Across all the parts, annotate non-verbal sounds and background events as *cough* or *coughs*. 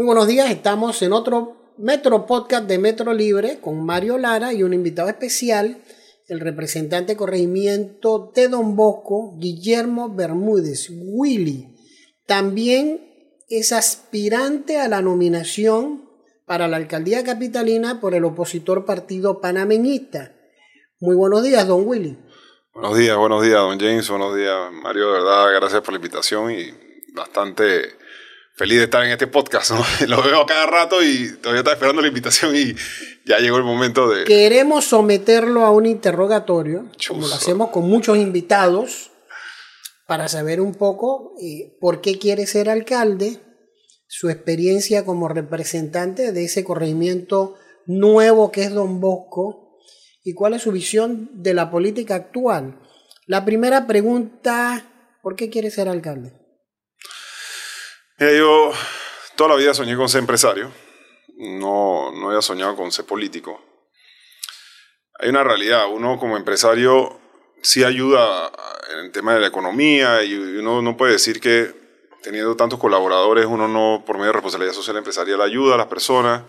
Muy buenos días, estamos en otro Metro Podcast de Metro Libre con Mario Lara y un invitado especial, el representante de corregimiento de Don Bosco, Guillermo Bermúdez, Willy. También es aspirante a la nominación para la alcaldía capitalina por el opositor partido panameñista. Muy buenos días, don Willy. Buenos días, buenos días, don James, buenos días, Mario, de verdad, gracias por la invitación y bastante feliz de estar en este podcast. *laughs* Lo veo cada rato y todavía está esperando la invitación y ya llegó el momento de... Queremos someterlo a un interrogatorio, como lo hacemos con muchos invitados, para saber un poco eh, por qué quiere ser alcalde, su experiencia como representante de ese corregimiento nuevo que es Don Bosco y cuál es su visión de la política actual. La primera pregunta, ¿por qué quiere ser alcalde? Yo toda la vida soñé con ser empresario, no, no había soñado con ser político. Hay una realidad, uno como empresario sí ayuda en el tema de la economía y uno no puede decir que teniendo tantos colaboradores uno no por medio de responsabilidad social empresarial ayuda a las personas.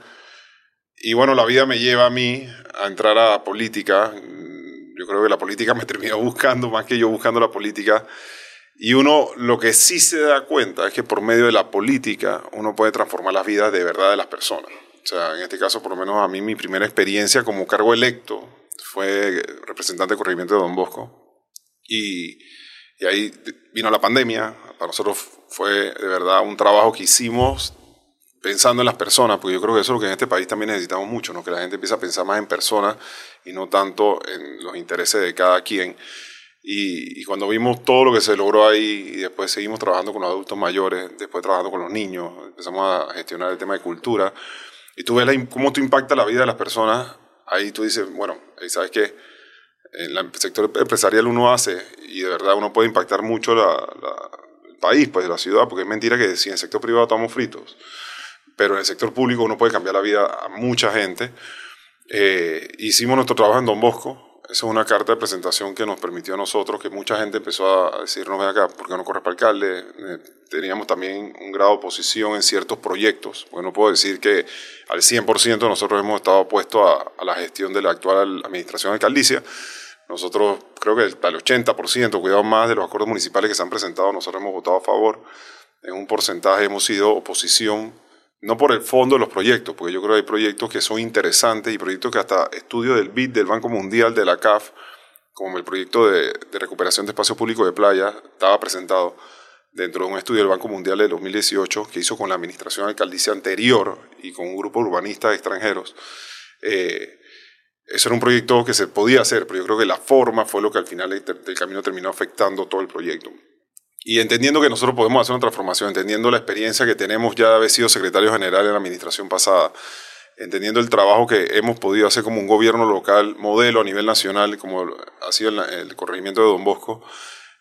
Y bueno, la vida me lleva a mí a entrar a política. Yo creo que la política me *laughs* terminó buscando más que yo buscando la política. Y uno lo que sí se da cuenta es que por medio de la política uno puede transformar las vidas de verdad de las personas. O sea, en este caso, por lo menos a mí, mi primera experiencia como cargo electo fue representante de corregimiento de Don Bosco. Y, y ahí vino la pandemia. Para nosotros fue de verdad un trabajo que hicimos pensando en las personas, porque yo creo que eso es lo que en este país también necesitamos mucho, ¿no? que la gente empiece a pensar más en personas y no tanto en los intereses de cada quien. Y, cuando vimos todo lo que se logró ahí y después seguimos trabajando con los adultos mayores, después trabajando con los niños, empezamos a gestionar el tema de cultura y tú ves cómo tú impacta la vida de las personas, ahí tú dices, bueno, ¿sabes qué? En el sector empresarial uno hace y de verdad uno puede impactar mucho el país, pues la ciudad, porque es mentira que si en el sector privado estamos fritos, pero en el sector público uno puede cambiar la vida a mucha gente. Eh, hicimos nuestro trabajo en Don Bosco, esa es una carta de presentación que nos permitió a nosotros, que mucha gente empezó a decirnos, ven acá, ¿por qué no corres para alcalde? Eh, teníamos también un grado de oposición en ciertos proyectos. Bueno, no puedo decir que al 100% nosotros hemos estado opuestos a, la gestión de la actual administración alcaldicia. Nosotros creo que al 80%, cuidado más de los acuerdos municipales que se han presentado, nosotros hemos votado a favor. En un porcentaje hemos sido oposición no por el fondo de los proyectos, porque yo creo que hay proyectos que son interesantes y proyectos que hasta estudio del BID, del Banco Mundial, de la CAF, como el proyecto de, recuperación de espacio público de playa, estaba presentado dentro de un estudio del Banco Mundial de 2018 que hizo con la administración alcaldicia anterior y con un grupo urbanista extranjeros. Eh, eso era un proyecto que se podía hacer, pero yo creo que la forma fue lo que al final del camino terminó afectando todo el proyecto. Y entendiendo que nosotros podemos hacer una transformación, entendiendo la experiencia que tenemos ya de haber sido secretario general en la administración pasada, entendiendo el trabajo que hemos podido hacer como un gobierno local, modelo a nivel nacional, como ha sido el, corregimiento de Don Bosco,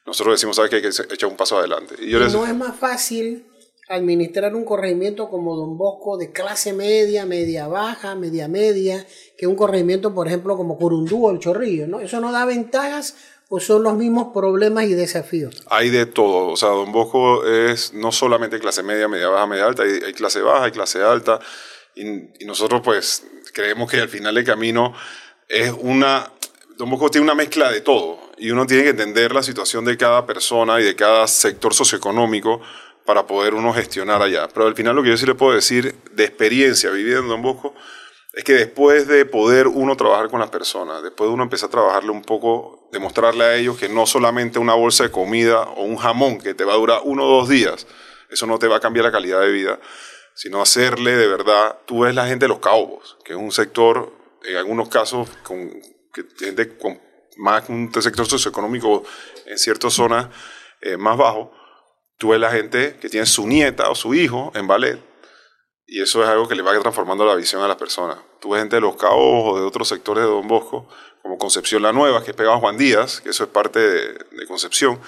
nosotros decimos ¿sabes que hay que echar un paso adelante. Y, no es más fácil administrar un corregimiento como Don Bosco de clase media, media baja, media media, que un corregimiento, por ejemplo, como Curundú o El Chorrillo, ¿no? Eso no da ventajas o son los mismos problemas y desafíos? Hay de todo. O sea, Don Bosco es no solamente clase media, media baja, media alta, hay, clase baja, hay clase alta. Y, nosotros pues creemos que al final del camino es una... Don Bosco tiene una mezcla de todo y uno tiene que entender la situación de cada persona y de cada sector socioeconómico para poder uno gestionar allá. Pero al final lo que yo sí le puedo decir de experiencia viviendo en Don Bosco es que después de poder uno trabajar con las personas, después de uno empezar a trabajarle un poco, demostrarle a ellos que no solamente una bolsa de comida o un jamón que te va a durar uno o dos días, eso no te va a cambiar la calidad de vida, sino hacerle de verdad, tú ves la gente de los caobos, que es un sector, en algunos casos, con, que gente con más un sector socioeconómico en ciertas zonas eh, más bajo, tú ves la gente que tiene su nieta o su hijo en ballet y eso es algo que le va transformando la visión a las personas. Tú ves gente de Los Cabos o de otros sectores de Don Bosco, como Concepción La Nueva, que es pegado a Juan Díaz, que eso es parte de, Concepción,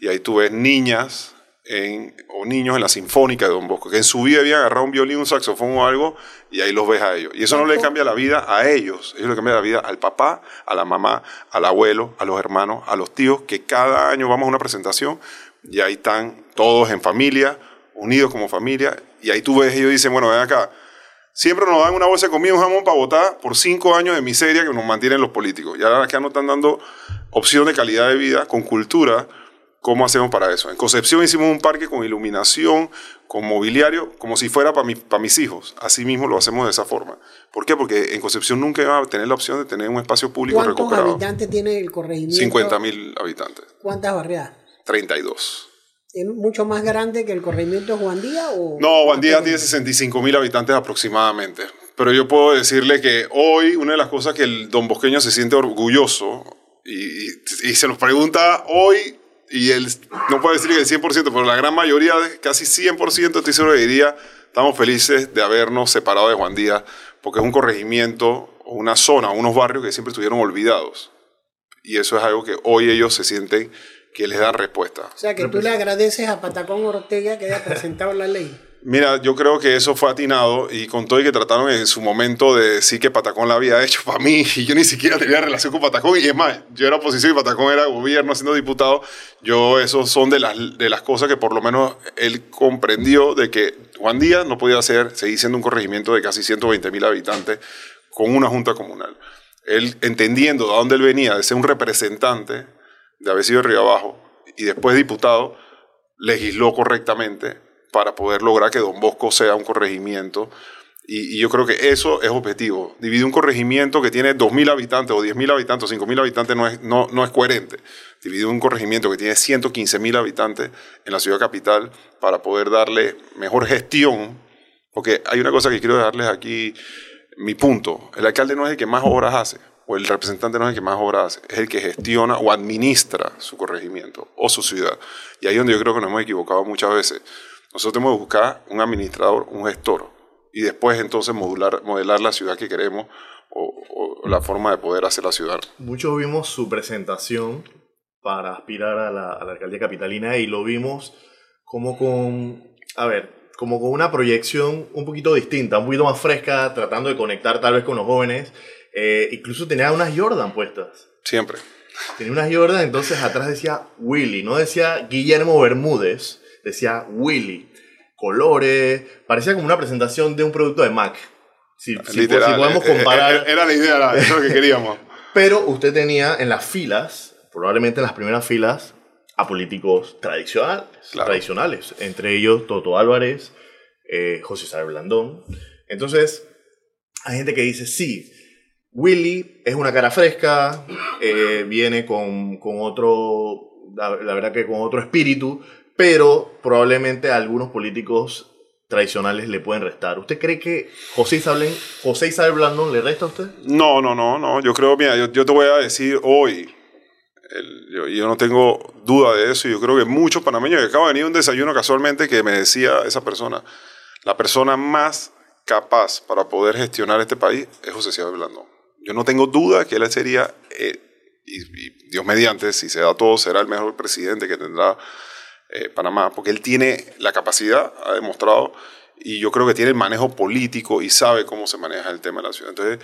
y ahí tú ves niñas en, o niños en la Sinfónica de Don Bosco, que en su vida habían agarrado un violín, un saxofón o algo, y ahí los ves a ellos. Y eso no le cambia la vida a ellos, ellos le cambia la vida al papá, a la mamá, al abuelo, a los hermanos, a los tíos, que cada año vamos a una presentación y ahí están todos en familia, unidos como familia, y ahí tú ves, ellos dicen, bueno, ven acá, siempre nos dan una bolsa de comida, un jamón para votar por cinco años de miseria que nos mantienen los políticos. Y ahora que nos están dando opción de calidad de vida, con cultura, ¿cómo hacemos para eso? En Concepción hicimos un parque con iluminación, con mobiliario, como si fuera para, mi, para mis hijos. Así mismo lo hacemos de esa forma. ¿Por qué? Porque en Concepción nunca iba a tener la opción de tener un espacio público ¿Cuántos recuperado. habitantes tiene el corregimiento? 50 mil habitantes. ¿Cuántas barriadas? 32. ¿Es mucho más grande que el corregimiento de Juan Díaz? O No, Juan Díaz tiene 65 mil habitantes aproximadamente. Pero yo puedo decirle que hoy una de las cosas que el don Bosqueño se siente orgulloso y, y- y se nos pregunta hoy, y él no puede decir que el 100%, pero la gran mayoría, de- casi 100%, estoy seguro que diría, estamos felices de habernos separado de Juan Díaz, porque es un corregimiento, una zona, unos barrios que siempre estuvieron olvidados. Y eso es algo que hoy ellos se sienten que les dan respuesta. O sea, que tú le agradeces a Patacón Ortega que haya presentado la ley. Mira, yo creo que eso fue atinado y con todo y que trataron en su momento de decir que Patacón la había hecho para mí y yo ni siquiera tenía relación con Patacón y es más, yo era oposición y Patacón era gobierno siendo diputado, yo eso son de las, de las cosas que por lo menos él comprendió de que Juan Díaz no podía hacer, seguir siendo un corregimiento de casi 120 mil habitantes con una junta comunal. Él entendiendo de dónde él venía, de ser un representante, de haber sido Río Abajo y después diputado, legisló correctamente para poder lograr que Don Bosco sea un corregimiento. Y, y yo creo que eso es objetivo. Dividir un corregimiento que tiene 2.000 habitantes o 10.000 habitantes o 5.000 habitantes no es, no, no es coherente. Dividir un corregimiento que tiene 115.000 habitantes en la ciudad capital para poder darle mejor gestión. Porque hay una cosa que quiero dejarles aquí, mi punto. El alcalde no es el que más obras hace, o el representante no es el que más obras hace, es el que gestiona o administra su corregimiento o su ciudad. Y ahí es donde yo creo que nos hemos equivocado muchas veces. Nosotros tenemos que buscar un administrador, un gestor, y después entonces modular, modelar la ciudad que queremos o, o la forma de poder hacer la ciudad. Muchos vimos su presentación para aspirar a la, a la alcaldía capitalina y lo vimos como con, a ver, como con una proyección un poquito distinta, un poquito más fresca, tratando de conectar tal vez con los jóvenes. Eh, incluso tenía unas Jordan puestas. Siempre. Tenía unas Jordan, entonces atrás decía Willy, no decía Guillermo Bermúdez, decía Willy. Colores, parecía como una presentación de un producto de Mac. Si, Literal. si podemos eh, eh, comparar. Era, la idea, era- eso lo que queríamos. *laughs* Pero usted tenía en las filas, probablemente en las primeras filas, a políticos tradicionales, Claro. tradicionales entre ellos Toto Álvarez, eh, José Isabel Blandón. Entonces, hay gente que dice, sí, Willy es una cara fresca, eh, viene con, con otro, la, la verdad que con otro espíritu, pero probablemente a algunos políticos tradicionales le pueden restar. ¿Usted cree que José Isabel, José Isabel Blandón le resta a usted? No, no, no, no. Yo creo, mira, yo, yo te voy a decir hoy, el- yo, yo no tengo duda de eso. Yo creo que muchos panameños, que acabo de venir un desayuno casualmente que me decía esa persona, la persona más capaz para poder gestionar este país es José Isabel Blandón. Yo no tengo duda que él sería, eh, y, y Dios mediante, si se da todo, será el mejor presidente que tendrá eh, Panamá, porque él tiene la capacidad, ha demostrado, y yo creo que tiene el manejo político y sabe cómo se maneja el tema de la ciudad. Entonces,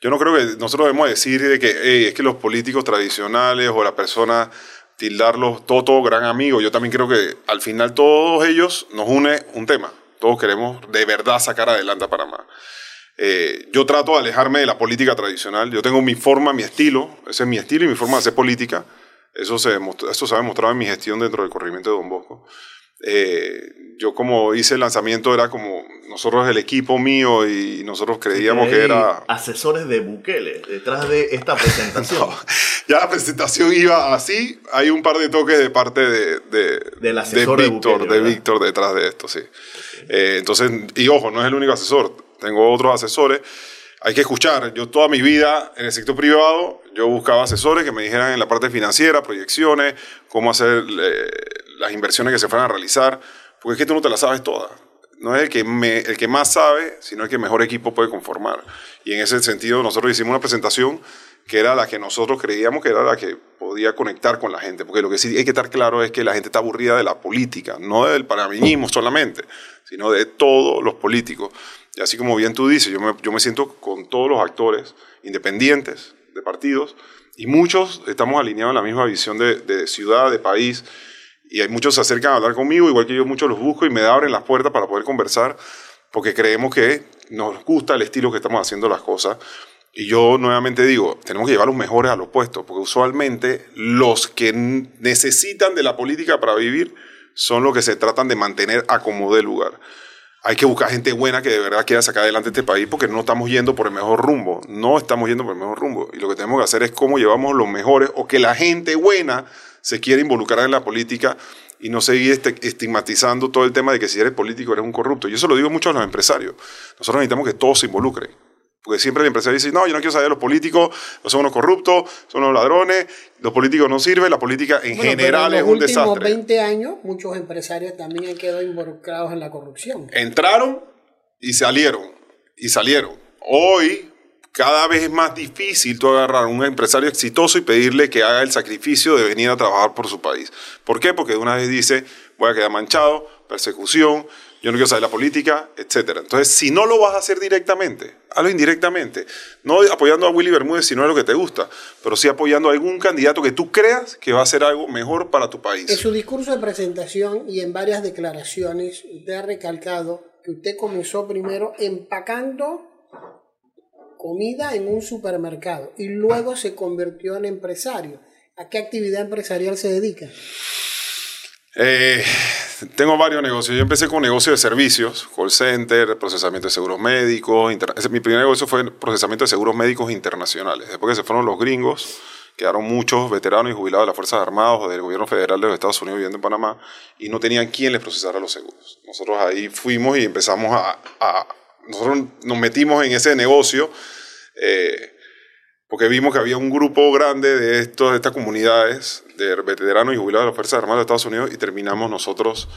yo no creo que nosotros debemos decir de que "Ey, es que los políticos tradicionales o las personas tildarlos todo, todo gran amigo. Yo también creo que al final todos ellos nos une un tema. Todos queremos de verdad sacar adelante a Panamá. Eh, yo trato de alejarme de la política tradicional. Yo tengo mi forma, mi estilo. Ese es mi estilo y mi forma de hacer política. Eso se, eso se ha demostrado en mi gestión dentro del corregimiento de Don Bosco. Eh, yo como hice el lanzamiento era como nosotros el equipo mío y nosotros creíamos que era... asesores de Bukele detrás de esta *laughs* presentación. Ya la presentación iba así, hay un par de toques de parte de, de, Del asesor de Víctor, Bukele, de. Víctor detrás de esto, sí. Eh, entonces, y ojo, no es el único asesor, tengo otros asesores. Hay que escuchar, yo toda mi vida en el sector privado, yo buscaba asesores que me dijeran en la parte financiera, proyecciones, cómo hacer eh, las inversiones que se fueran a realizar, porque es que tú no te las sabes todas. No es el que, me- el que más sabe, sino el que mejor equipo puede conformar. Y en ese sentido, nosotros hicimos una presentación que era la que nosotros creíamos que era la que podía conectar con la gente. Porque lo que sí hay que estar claro es que la gente está aburrida de la política, no del panameñismo solamente, sino de todos los políticos. Y así como bien tú dices, yo me, yo me siento con todos los actores independientes de partidos y muchos estamos alineados en la misma visión de, ciudad, de país. Y hay muchos se acercan a hablar conmigo, igual que yo muchos los busco y me abren las puertas para poder conversar, porque creemos que nos gusta el estilo que estamos haciendo las cosas. Y yo nuevamente digo, tenemos que llevar los mejores a los puestos, porque usualmente los que necesitan de la política para vivir son los que se tratan de mantener a como de lugar hay que buscar gente buena que de verdad quiera sacar adelante este país porque no estamos yendo por el mejor rumbo. No estamos yendo por el mejor rumbo. Y lo que tenemos que hacer es cómo llevamos los mejores o que la gente buena se quiera involucrar en la política y no seguir este, estigmatizando todo el tema de que si eres político eres un corrupto. Y eso lo digo mucho a los empresarios. Nosotros necesitamos que todos se involucren. Porque siempre el empresario dice, no, yo no quiero saber de los políticos, no son unos corruptos, son unos ladrones, los políticos no sirven, la política en general es un desastre. En los últimos 20 años, muchos empresarios también han quedado involucrados en la corrupción. Entraron y salieron, y salieron. Hoy, cada vez es más difícil tú agarrar a un empresario exitoso y pedirle que haga el sacrificio de venir a trabajar por su país. ¿Por qué? Porque de una vez dice, voy a quedar manchado, persecución, yo no quiero saber la política, etc. Entonces, si no lo vas a hacer directamente, hazlo indirectamente. No apoyando a Willy Bermúdez si no es lo que te gusta, pero sí apoyando a algún candidato que tú creas que va a hacer algo mejor para tu país. En su discurso de presentación y en varias declaraciones, usted ha recalcado que usted comenzó primero empacando comida en un supermercado y luego se convirtió en empresario. ¿A qué actividad empresarial se dedica? Eh, tengo varios negocios. Yo empecé con negocio de servicios, call center, procesamiento de seguros médicos. Mi primer negocio fue procesamiento de seguros médicos internacionales. Después que se fueron los gringos, quedaron muchos veteranos y jubilados de las Fuerzas Armadas o del gobierno federal de los Estados Unidos viviendo en Panamá y no tenían quien les procesara los seguros. Nosotros ahí fuimos y empezamos a... nosotros nos metimos en ese negocio. Eh, porque vimos que había un grupo grande de, estos, de estas comunidades de veteranos y jubilados de las Fuerzas Armadas de Estados Unidos y terminamos nosotros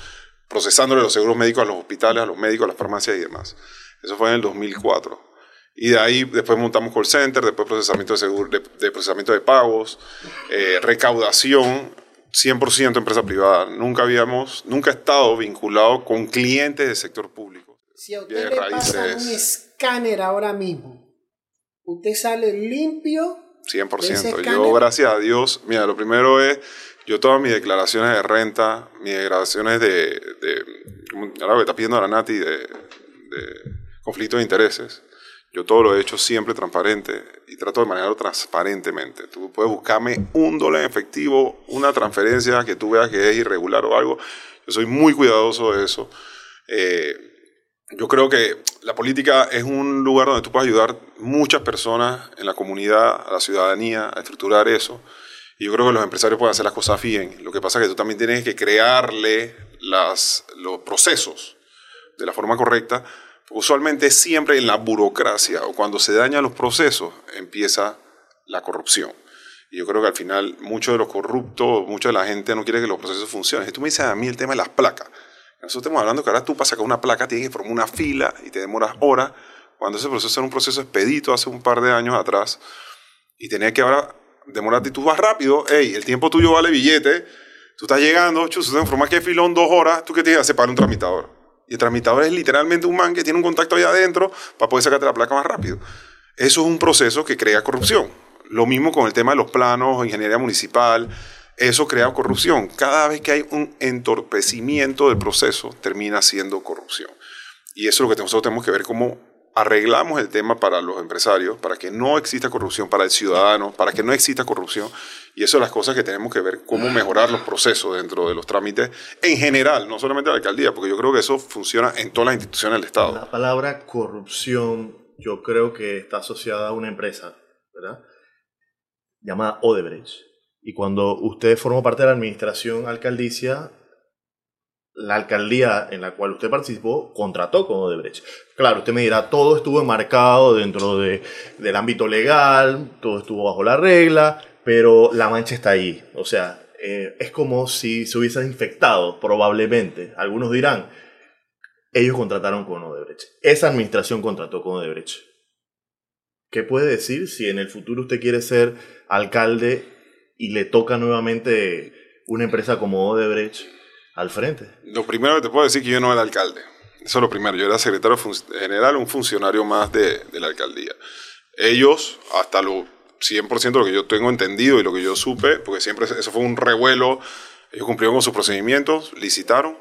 procesándole los seguros médicos a los hospitales, a los médicos, a las farmacias y demás. Eso fue en el 2004. Y de ahí después montamos call center, después procesamiento de, seguro, de, procesamiento de pagos, eh, recaudación, 100% empresa privada. Nunca habíamos, nunca he estado vinculado con clientes del sector público. Si a usted le pasa un escáner ahora mismo, usted sale limpio. 100%. Yo, gracias a Dios, mira, lo primero es, yo todas mis declaraciones de renta, mis declaraciones de, de ahora me está pidiendo la Nati, de, de conflicto de intereses, yo todo lo he hecho siempre transparente y trato de manejarlo transparentemente. Tú puedes buscarme un dólar en efectivo, una transferencia que tú veas que es irregular o algo. Yo soy muy cuidadoso de eso. Eh, yo creo que la política es un lugar donde tú puedes ayudar muchas personas en la comunidad, a la ciudadanía, a estructurar eso. Y yo creo que los empresarios pueden hacer las cosas bien. Lo que pasa es que tú también tienes que crearle las, los procesos de la forma correcta. Usualmente siempre en la burocracia o cuando se dañan los procesos empieza la corrupción. Y yo creo que al final muchos de los corruptos, mucha de la gente no quiere que los procesos funcionen. Si tú me dices a mí el tema de las placas, nosotros estamos hablando que ahora tú para sacar una placa tienes que formar una fila y te demoras horas, cuando ese proceso era un proceso expedito hace un par de años atrás y tenía que ahora demorarte y tú vas rápido, hey, el tiempo tuyo vale billete, tú estás llegando, chus, te formas que filón dos horas, tú qué tienes que hacer para un tramitador. Y el tramitador es literalmente un man que tiene un contacto ahí adentro para poder sacarte la placa más rápido. Eso es un proceso que crea corrupción. Lo mismo con el tema de los planos, ingeniería municipal, eso crea corrupción. Cada vez que hay un entorpecimiento del proceso, termina siendo corrupción. Y eso es lo que nosotros tenemos que ver cómo arreglamos el tema para los empresarios, para que no exista corrupción, para el ciudadano, para que no exista corrupción. Y eso es las cosas que tenemos que ver, cómo mejorar los procesos dentro de los trámites en general, no solamente la alcaldía, porque yo creo que eso funciona en todas las instituciones del Estado. La palabra corrupción yo creo que está asociada a una empresa, ¿verdad? Llamada Odebrecht y cuando usted formó parte de la administración alcaldicia, la alcaldía en la cual usted participó contrató con Odebrecht. Claro, usted me dirá, todo estuvo enmarcado dentro de, del ámbito legal, todo estuvo bajo la regla, pero la mancha está ahí. O sea, eh, es como si se hubiese infectado, probablemente. Algunos dirán, ellos contrataron con Odebrecht. Esa administración contrató con Odebrecht. ¿Qué puede decir si en el futuro usted quiere ser alcalde y le toca nuevamente una empresa como Odebrecht al frente. Lo primero que te puedo decir es que yo no era alcalde. Eso es lo primero. Yo era secretario general, un funcionario más de, la alcaldía. Ellos, hasta lo 100% de lo que yo tengo entendido y lo que yo supe, porque siempre eso fue un revuelo Ellos cumplieron con sus procedimientos, licitaron.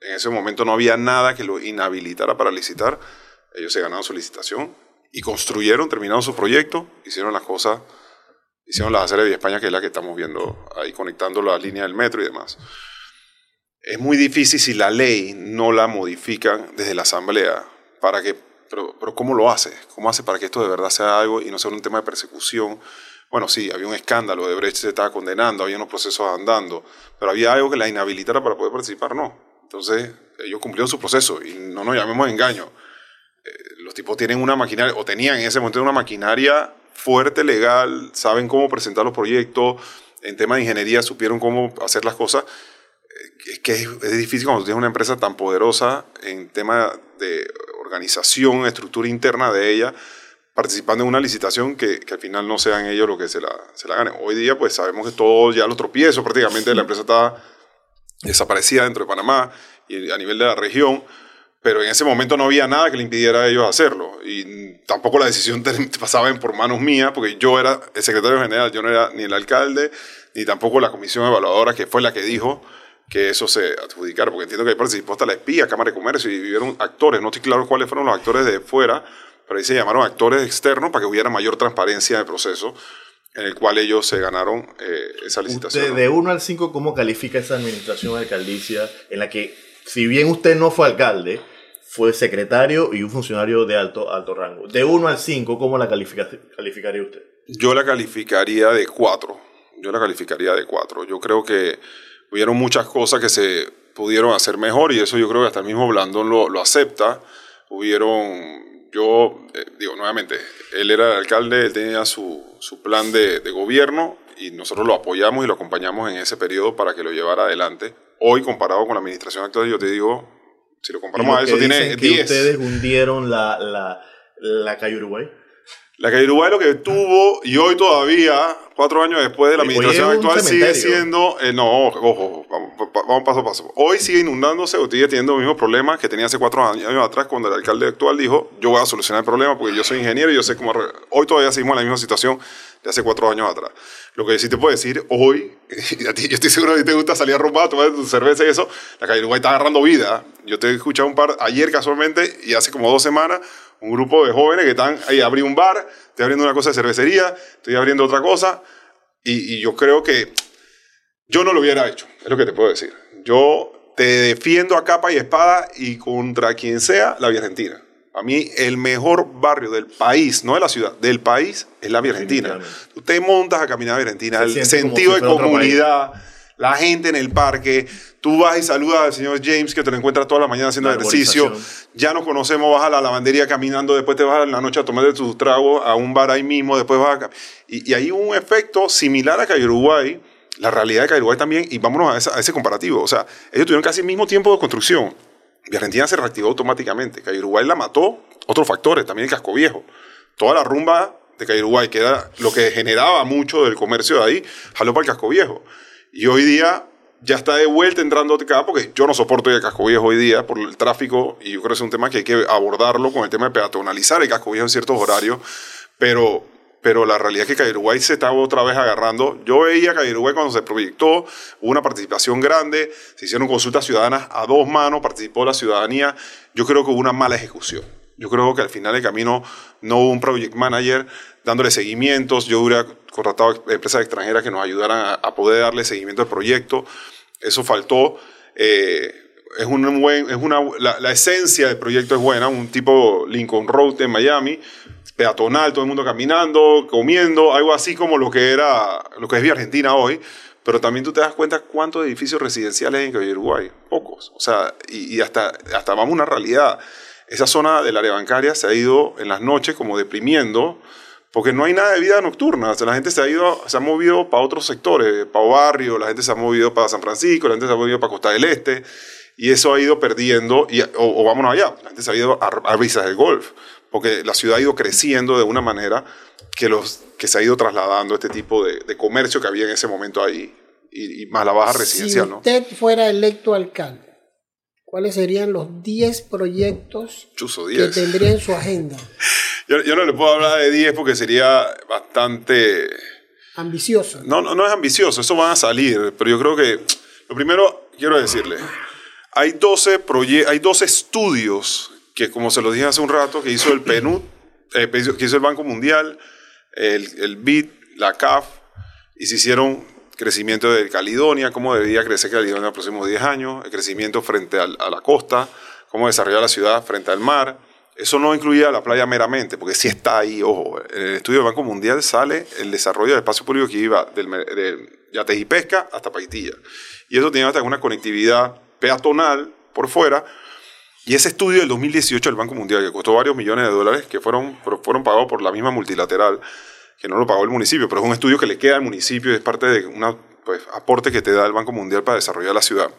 En ese momento no había nada que lo inhabilitara para licitar. Ellos se ganaron su licitación y construyeron, terminaron su proyecto, hicieron las cosas, hicieron la acera de España, que es la que estamos viendo ahí, conectando las líneas del metro y demás. Es muy difícil si la ley no la modifican desde la Asamblea para que pero, pero ¿cómo lo hace? ¿Cómo hace para que esto de verdad sea algo y no sea un tema de persecución? Bueno, sí, había un escándalo, de Brecht se estaba condenando, había unos procesos andando, pero había algo que la inhabilitara para poder participar, no. Entonces, ellos cumplieron su proceso y no nos llamemos engaño. Eh, los tipos tienen una maquinaria, o tenían en ese momento una maquinaria fuerte, legal, saben cómo presentar los proyectos, en tema de ingeniería supieron cómo hacer las cosas. Eh, es que es, difícil cuando tienes una empresa tan poderosa en tema de organización, estructura interna de ella, participando en una licitación que, que al final no sean ellos los que se la, se la ganen. Hoy día, pues sabemos que todo ya los tropiezos prácticamente la empresa está desaparecida dentro de Panamá y a nivel de la región, pero en ese momento no había nada que le impidiera a ellos hacerlo. Y tampoco la decisión *laughs* pasaba por manos mías, porque yo era el secretario general, yo no era ni el alcalde, ni tampoco la comisión evaluadora, que fue la que dijo que eso se adjudicara, porque entiendo que ahí participó hasta la espía, Cámara de Comercio, y vivieron actores, no estoy claro cuáles fueron los actores de fuera, pero ahí se llamaron actores externos para que hubiera mayor transparencia del proceso en el cual ellos se ganaron eh, esa licitación. Usted, de 1 al 5, ¿cómo califica esa administración alcaldicia en la que, si bien usted no fue alcalde, fue secretario y un funcionario de alto, alto rango? De 1 al 5, ¿cómo la califica, calificaría usted? Yo la calificaría de 4. Yo la calificaría de 4. Yo creo que hubieron muchas cosas que se pudieron hacer mejor y eso yo creo que hasta el mismo Blandón lo, lo acepta. Hubieron, yo eh, digo nuevamente, él era el alcalde, él tenía su, su plan de, de, gobierno y nosotros lo apoyamos y lo acompañamos en ese periodo para que lo llevara adelante. Hoy, comparado con la administración actual, yo te digo, si lo comparamos a eso, tiene 10. ustedes hundieron la, la, la calle Uruguay? La calle Uruguay lo que tuvo, y hoy todavía, cuatro años después de la administración actual, sigue siendo. Eh, no, ojo, vamos, vamos, paso a paso. Hoy sigue inundándose, o sigue teniendo los mismos problemas que tenía hace cuatro años, atrás, cuando el alcalde actual dijo: Yo voy a solucionar el problema porque yo soy ingeniero y yo sé cómo. Hoy todavía seguimos en la misma situación de hace cuatro años atrás. Lo que sí te puedo decir, hoy, *laughs* y a ti, yo estoy seguro que te gusta salir a rumbar, tomar tu cerveza y eso, la calle Uruguay está agarrando vida. Yo te he escuchado un par ayer casualmente y hace como dos semanas un grupo de jóvenes que están ahí, abrí un bar, estoy abriendo una cosa de cervecería, estoy abriendo otra cosa, y, y, yo creo que yo no lo hubiera hecho, es lo que te puedo decir. Yo te defiendo a capa y espada y contra quien sea la Vía Argentina. A mí el mejor barrio del país, no de la ciudad, del país, es la Vía Argentina. Usted montas a caminar a Vía Argentina, el sentido si de comunidad la gente en el parque, tú vas y saludas al señor James que te lo encuentras toda la mañana haciendo ejercicio, ya nos conocemos, vas a la lavandería caminando, después te vas en la noche a tomar de tus tragos a un bar ahí mismo, después vas a... Y, y hay un efecto similar a Cayo Uruguay, la realidad de Uruguay también, y vámonos a, ese comparativo, o sea, ellos tuvieron casi el mismo tiempo de construcción, y Argentina se reactivó automáticamente, Cayo Uruguay la mató, otros factores, también el casco viejo, toda la rumba de Uruguay, que era lo que generaba mucho del comercio de ahí, jaló para el casco viejo. Y hoy día ya está de vuelta entrando acá, porque yo no soporto el casco viejo hoy día por el tráfico, y yo creo que es un tema que hay que abordarlo con el tema de peatonalizar el casco viejo en ciertos horarios, pero, pero la realidad es que Uruguay se está otra vez agarrando. Yo veía que Uruguay cuando se proyectó, hubo una participación grande, se hicieron consultas ciudadanas a dos manos, participó la ciudadanía, yo creo que hubo una mala ejecución. Yo creo que al final del camino no hubo un project manager dándole seguimientos. Yo hubiera contratado empresas extranjeras que nos ayudaran a, poder darle seguimiento al proyecto. Eso faltó. Eh, es un buen, es una, la, esencia del proyecto es buena, un tipo Lincoln Road en Miami, peatonal, todo el mundo caminando, comiendo, algo así como lo que era, lo que es Vía Argentina hoy, pero también tú te das cuenta cuántos edificios residenciales hay en Uruguay, pocos, o sea, y, y hasta, hasta vamos a una realidad, esa zona del área bancaria se ha ido en las noches como deprimiendo, porque no hay nada de vida nocturna. O sea, la gente se ha ido, se ha movido para otros sectores, para barrio, la gente se ha movido para San Francisco, la gente se ha movido para Costa del Este, y eso ha ido perdiendo, y, o, vámonos allá, la gente se ha ido a, a brisas del golf, porque la ciudad ha ido creciendo de una manera que, los, que se ha ido trasladando este tipo de, de comercio que había en ese momento ahí, y, y más la baja residencial. Si usted fuera electo alcalde, ¿cuáles serían los 10 proyectos Chuso, que tendría en su agenda? *laughs* Yo, yo, no le puedo hablar de 10 porque sería bastante... Ambicioso. No, no, no es ambicioso, eso van a salir, pero yo creo que Lo primero, quiero decirle, hay 12, proye- hay 12 estudios que, como se lo dije hace un rato, que hizo el *coughs* PNUD, eh, que hizo el Banco Mundial, el, el BID, la CAF, y se hicieron crecimiento de Caledonia, cómo debería crecer Caledonia en los próximos 10 años, el crecimiento frente al- a la costa, cómo desarrollar la ciudad frente al mar. Eso no incluía la playa meramente, porque sí está ahí, ojo, en el estudio del Banco Mundial sale el desarrollo del espacio público que iba del, de Yates y Pesca hasta Paitilla. Y eso tenía hasta una conectividad peatonal por fuera, y ese estudio del 2018 del Banco Mundial, que costó varios millones de dólares, que fueron, fueron pagados por la misma multilateral, que no lo pagó el municipio, pero es un estudio que le queda al municipio y es parte de un aporte que te da el Banco Mundial para desarrollar la ciudad.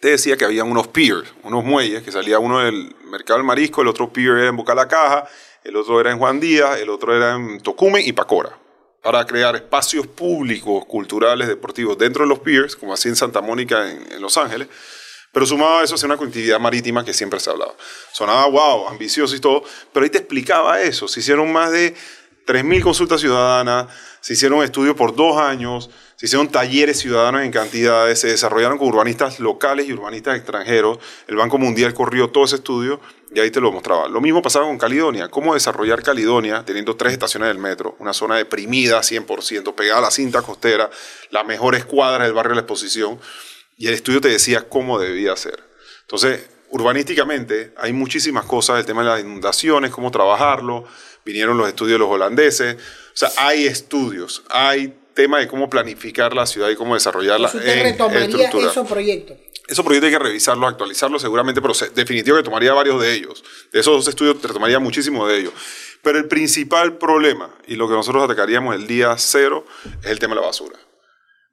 Te decía que había unos piers, unos muelles, que salía uno del mercado del marisco, el otro pier era en Boca la Caja, el otro era en Juan Díaz, el otro era en Tocumen y Pacora, para crear espacios públicos, culturales, deportivos dentro de los piers, como así en Santa Mónica, en, Los Ángeles, pero sumado a eso, hacía una conectividad marítima que siempre se hablaba. Sonaba wow, ambicioso y todo, pero ahí te explicaba eso. Se hicieron más de 3.000 consultas ciudadanas, se hicieron estudios por dos años, se hicieron talleres ciudadanos en cantidades, se desarrollaron con urbanistas locales y urbanistas extranjeros. El Banco Mundial corrió todo ese estudio y ahí te lo mostraba. Lo mismo pasaba con Caledonia. ¿Cómo desarrollar Caledonia teniendo tres estaciones del metro? Una zona deprimida 100%, pegada a la cinta costera, las mejores cuadras del barrio de la exposición. Y el estudio te decía cómo debía ser. Entonces, urbanísticamente hay muchísimas cosas, el tema de las inundaciones, cómo trabajarlo, vinieron los estudios de los holandeses, o sea, hay estudios, hay tema de cómo planificar la ciudad y cómo desarrollarla Entonces, usted en retomaría estructura. esos proyectos. Esos proyectos hay que revisarlos, actualizarlos seguramente, pero definitivo que tomaría varios de ellos. De esos dos estudios te tomaría muchísimo de ellos. Pero el principal problema, y lo que nosotros atacaríamos el día cero, es el tema de la basura.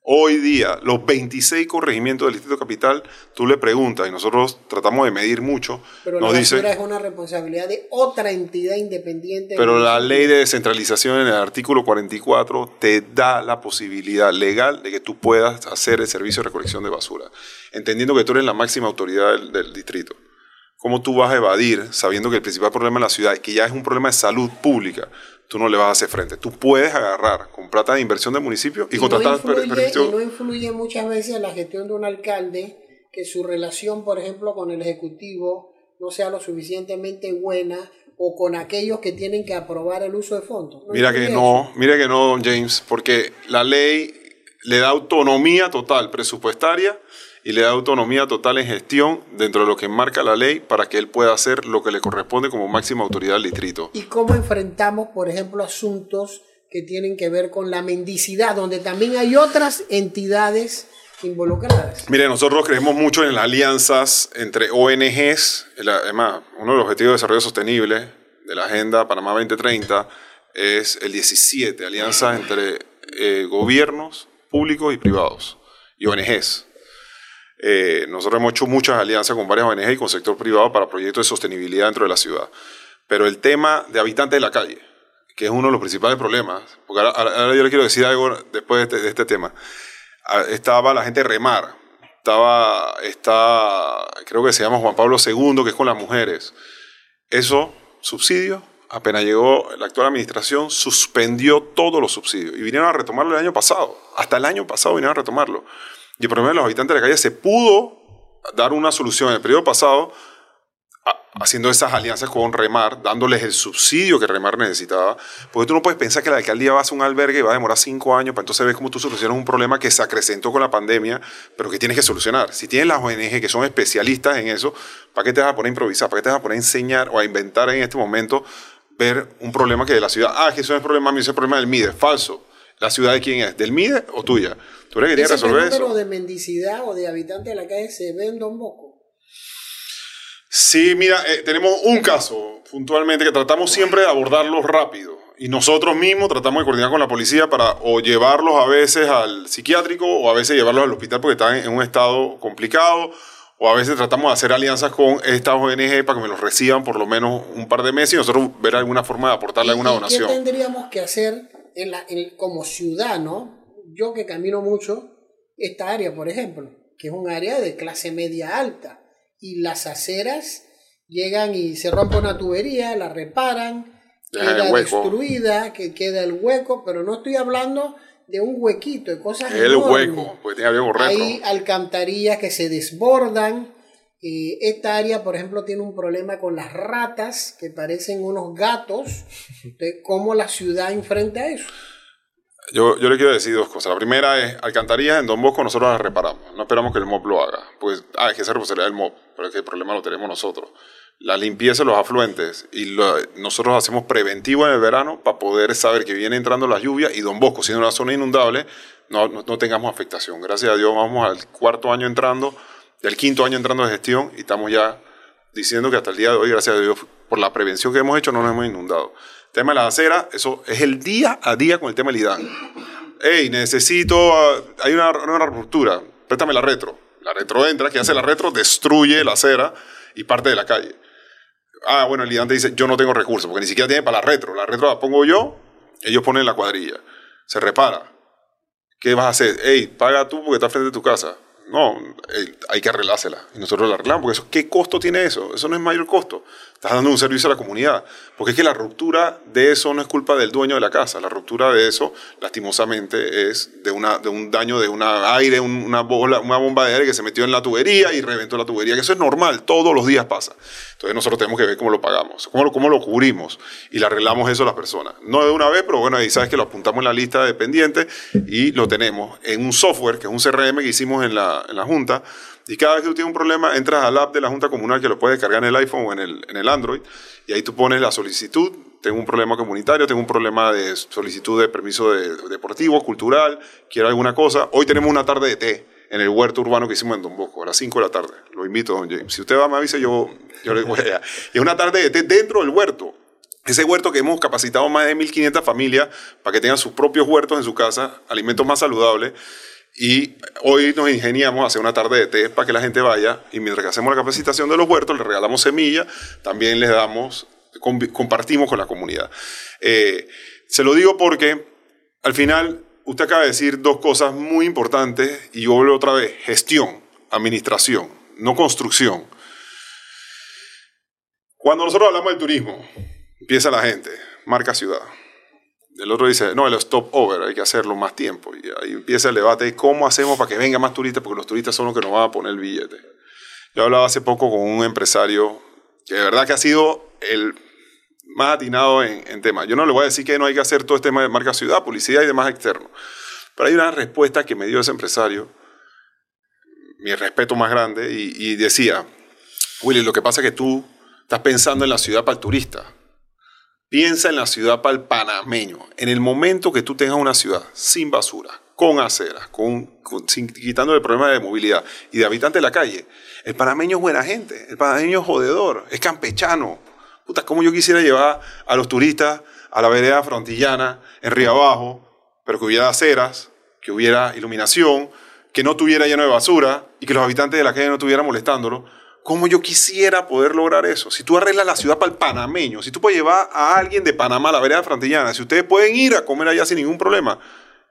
Hoy día, los 26 corregimientos del Distrito Capital, tú le preguntas, y nosotros tratamos de medir mucho, Pero nos la dice, basura es una responsabilidad de otra entidad independiente. pero la ley de descentralización en el artículo 44 te da la posibilidad legal de que tú puedas hacer el servicio de recolección de basura, entendiendo que tú eres la máxima autoridad del, del distrito. ¿Cómo tú vas a evadir sabiendo que el principal problema en la ciudad, que ya es un problema de salud pública, tú no le vas a hacer frente? Tú puedes agarrar con plata de inversión del municipio y, Y contratar no, influye, y no influye muchas veces en la gestión de un alcalde que su relación, por ejemplo, con el Ejecutivo no sea lo suficientemente buena o con aquellos que tienen que aprobar el uso de fondos. ¿No Mira que influye no, mira que no, James, porque la ley le da autonomía total presupuestaria y le da autonomía total en gestión dentro de lo que marca la ley para que él pueda hacer lo que le corresponde como máxima autoridad del distrito. ¿Y cómo enfrentamos, por ejemplo, asuntos que tienen que ver con la mendicidad, donde también hay otras entidades involucradas? Mire, nosotros creemos mucho en las alianzas entre ONGs, además, uno de los objetivos de desarrollo sostenible de la Agenda Panamá 2030 es el 17, alianzas entre eh, gobiernos públicos y privados y ONGs. Eh, nosotros hemos hecho muchas alianzas con varias ONG y con sector privado para proyectos de sostenibilidad dentro de la ciudad. Pero el tema de habitantes de la calle, que es uno de los principales problemas, porque ahora, yo le quiero decir algo después de este, este tema. Ah, Estaba la gente Remar, estaba, está, creo que se llama Juan Pablo II, que es con las mujeres. Eso, subsidio, apenas llegó la actual administración, suspendió todos los subsidios y vinieron a retomarlo el año pasado. Hasta el año pasado vinieron a retomarlo. Y el problema de los habitantes de la calle se pudo dar una solución en el periodo pasado haciendo esas alianzas con Remar, dándoles el subsidio que Remar necesitaba, porque tú no puedes pensar que la alcaldía va a hacer un albergue y va a demorar cinco años para entonces ver cómo tú solucionas un problema que se acrecentó con la pandemia, pero que tienes que solucionar. Si tienes las ONG que son especialistas en eso, ¿para qué te vas a poner a improvisar? ¿Para qué te vas a poner a enseñar o a inventar en este momento ver un problema que de la ciudad? Ah, que eso no es problema mío, es problema del MIDE. Falso. ¿La ciudad de quién es? ¿Del MIDE o tuya? Tú eres que tienes que Ese resolver fenómeno eso. de mendicidad o de habitantes de la calle se ve en Don Bosco. Sí, mira, eh, tenemos un caso puntualmente que tratamos siempre de abordarlo rápido. Y nosotros mismos tratamos de coordinar con la policía para o llevarlos a veces al psiquiátrico o a veces llevarlos al hospital porque están en un estado complicado. O a veces tratamos de hacer alianzas con estas ONG para que me los reciban por lo menos un par de meses y nosotros ver alguna forma de aportarle alguna ¿Y ¿Qué donación. tendríamos que hacer en la, en- como ciudadano? Yo que camino mucho, esta área, por ejemplo, que es un área de clase media alta, y las aceras llegan y se rompe una tubería, la reparan, queda destruida, que queda el hueco, pero no estoy hablando de un huequito, de cosas El enormes. hueco, porque tiene. Hay alcantarillas que se desbordan. Eh, esta área, por ejemplo, tiene un problema con las ratas que parecen unos gatos. Entonces, ¿Cómo la ciudad enfrenta eso? Yo, yo le quiero decir dos cosas. La primera es, alcantarillas en Don Bosco nosotros las reparamos. No esperamos que el MOP lo haga. Pues, ah, es que esa es responsabilidad del MOP, pero es que el problema lo tenemos nosotros. La limpieza de los afluentes y lo- nosotros hacemos preventivo en el verano para poder saber que viene entrando las lluvias y Don Bosco, siendo una zona inundable, no, no, no tengamos afectación. Gracias a Dios vamos al cuarto año entrando, del quinto año entrando de gestión y estamos ya diciendo que hasta el día de hoy, gracias a Dios, por la prevención que hemos hecho, no nos hemos inundado. tema de las aceras, eso es el día a día con el tema del IDAN. Hey, necesito, ah, hay una, una ruptura, préstame la retro. La retro entra, que hace la retro, destruye la acera y parte de la calle. Ah, bueno, el IDAN te dice, yo no tengo recursos, porque ni siquiera tiene para la retro. La retro la pongo yo, ellos ponen la cuadrilla. Se repara. ¿Qué vas a hacer? Hey, paga tú porque está frente de tu casa. No, eh, hay que arreglársela. Y nosotros la arreglamos, porque eso, ¿qué costo tiene eso? Eso no es mayor costo. Estás dando un servicio a la comunidad. Porque es que la ruptura de eso no es culpa del dueño de la casa. La ruptura de eso, lastimosamente, es de, una, de un daño de una aire, un- una, bola, una bomba de aire que se metió en la tubería y reventó la tubería. Que eso es normal, todos los días pasa. Entonces nosotros tenemos que ver cómo lo pagamos, cómo lo, cómo lo cubrimos y le arreglamos eso a las personas. No de una vez, pero bueno, ahí sabes que lo apuntamos en la lista de pendientes y lo tenemos en un software, que es un CRM que hicimos en la, en la Junta. Y cada vez que tú tienes un problema, entras al app de la Junta Comunal que lo puedes descargar en el iPhone o en el, en el Android y ahí tú pones la solicitud. Tengo un problema comunitario, tengo un problema de solicitud de permiso de- deportivo, cultural, quiero alguna cosa. Hoy tenemos una tarde de té en el huerto urbano que hicimos en Don Bosco, a las 5 de la tarde. Lo invito, don James. Si usted va, me avisa, yo, yo le voy allá. *laughs* Y es una tarde de té dentro del huerto. Ese huerto que hemos capacitado más de 1.500 familias para que tengan sus propios huertos en su casa, alimentos más saludables. Y hoy nos ingeniamos hacer una tarde de té para que la gente vaya y mientras que hacemos la capacitación de los huertos, les regalamos semillas, también les damos, com- compartimos con la comunidad. Eh, se lo digo porque al final usted acaba de decir dos cosas muy importantes y yo vuelvo otra vez, gestión, administración, no construcción. Cuando nosotros hablamos del turismo, empieza la gente, marca ciudad. El otro dice, no, el stop over, hay que hacerlo más tiempo. Y ahí empieza el debate de cómo hacemos para que vengan más turistas, porque los turistas son los que nos van a poner el billete. Yo hablaba hace poco con un empresario que de verdad que ha sido el más atinado en, en temas. Yo no le voy a decir que no hay que hacer todo este tema de marca ciudad, publicidad y demás externo. Pero hay una respuesta que me dio ese empresario, mi respeto más grande, y, y decía, Willy, lo que pasa es que tú estás pensando en la ciudad para el turista. Piensa en la ciudad para el panameño. En el momento que tú tengas una ciudad sin basura, con aceras, con, sin- quitando el problema de movilidad y de habitantes de la calle, el panameño es buena gente, el panameño es jodedor, es campechano. Puta, como yo quisiera llevar a los turistas a la vereda frontillana, en Río Abajo, pero que hubiera aceras, que hubiera iluminación, que no tuviera lleno de basura y que los habitantes de la calle no estuvieran molestándolo. ¿Cómo yo quisiera poder lograr eso? Si tú arreglas la ciudad para el panameño, si tú puedes llevar a alguien de Panamá a la vereda frontillana, si ustedes pueden ir a comer allá sin ningún problema,